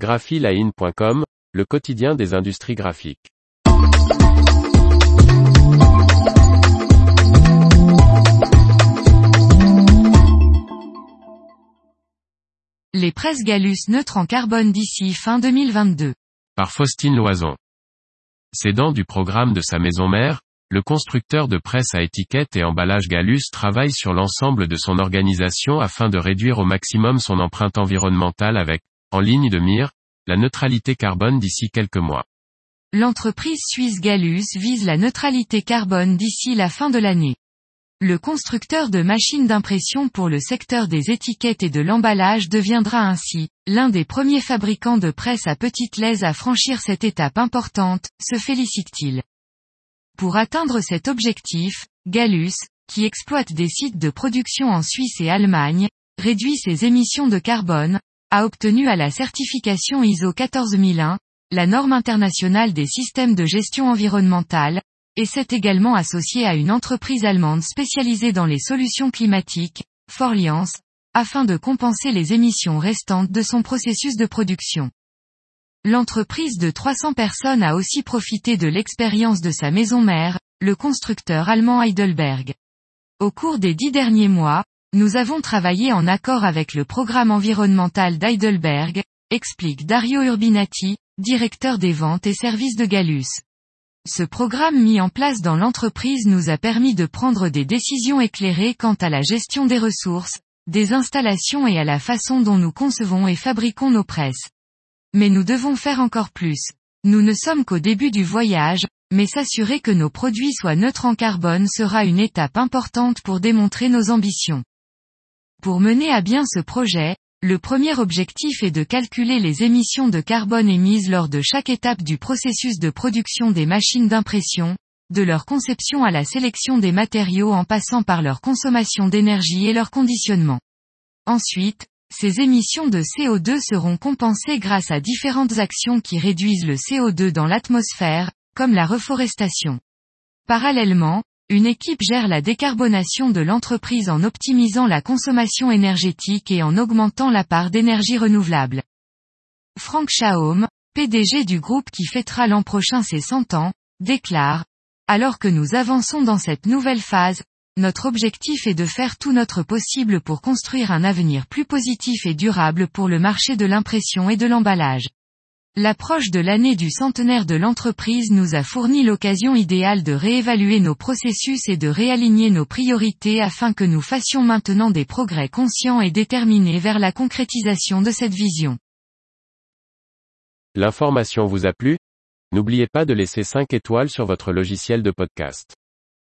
graphiline.com, le quotidien des industries graphiques. Les presses Galus neutres en carbone d'ici fin 2022. Par Faustine Loison. Cédant du programme de sa maison mère, le constructeur de presse à étiquette et emballage Galus travaille sur l'ensemble de son organisation afin de réduire au maximum son empreinte environnementale avec, en ligne de mire, la neutralité carbone d'ici quelques mois. L'entreprise suisse Galus vise la neutralité carbone d'ici la fin de l'année. Le constructeur de machines d'impression pour le secteur des étiquettes et de l'emballage deviendra ainsi, l'un des premiers fabricants de presse à petite laise à franchir cette étape importante, se félicite-t-il. Pour atteindre cet objectif, Galus, qui exploite des sites de production en Suisse et Allemagne, réduit ses émissions de carbone, a obtenu à la certification ISO 14001, la norme internationale des systèmes de gestion environnementale, et s'est également associé à une entreprise allemande spécialisée dans les solutions climatiques, Forliance, afin de compenser les émissions restantes de son processus de production. L'entreprise de 300 personnes a aussi profité de l'expérience de sa maison mère, le constructeur allemand Heidelberg. Au cours des dix derniers mois, nous avons travaillé en accord avec le programme environnemental d'Heidelberg, explique Dario Urbinati, directeur des ventes et services de Galus. Ce programme mis en place dans l'entreprise nous a permis de prendre des décisions éclairées quant à la gestion des ressources, des installations et à la façon dont nous concevons et fabriquons nos presses. Mais nous devons faire encore plus. Nous ne sommes qu'au début du voyage, mais s'assurer que nos produits soient neutres en carbone sera une étape importante pour démontrer nos ambitions. Pour mener à bien ce projet, le premier objectif est de calculer les émissions de carbone émises lors de chaque étape du processus de production des machines d'impression, de leur conception à la sélection des matériaux en passant par leur consommation d'énergie et leur conditionnement. Ensuite, ces émissions de CO2 seront compensées grâce à différentes actions qui réduisent le CO2 dans l'atmosphère, comme la reforestation. Parallèlement, une équipe gère la décarbonation de l'entreprise en optimisant la consommation énergétique et en augmentant la part d'énergie renouvelable. Frank Chaum, PDG du groupe qui fêtera l'an prochain ses 100 ans, déclare, Alors que nous avançons dans cette nouvelle phase, notre objectif est de faire tout notre possible pour construire un avenir plus positif et durable pour le marché de l'impression et de l'emballage. L'approche de l'année du centenaire de l'entreprise nous a fourni l'occasion idéale de réévaluer nos processus et de réaligner nos priorités afin que nous fassions maintenant des progrès conscients et déterminés vers la concrétisation de cette vision. L'information vous a plu? N'oubliez pas de laisser 5 étoiles sur votre logiciel de podcast.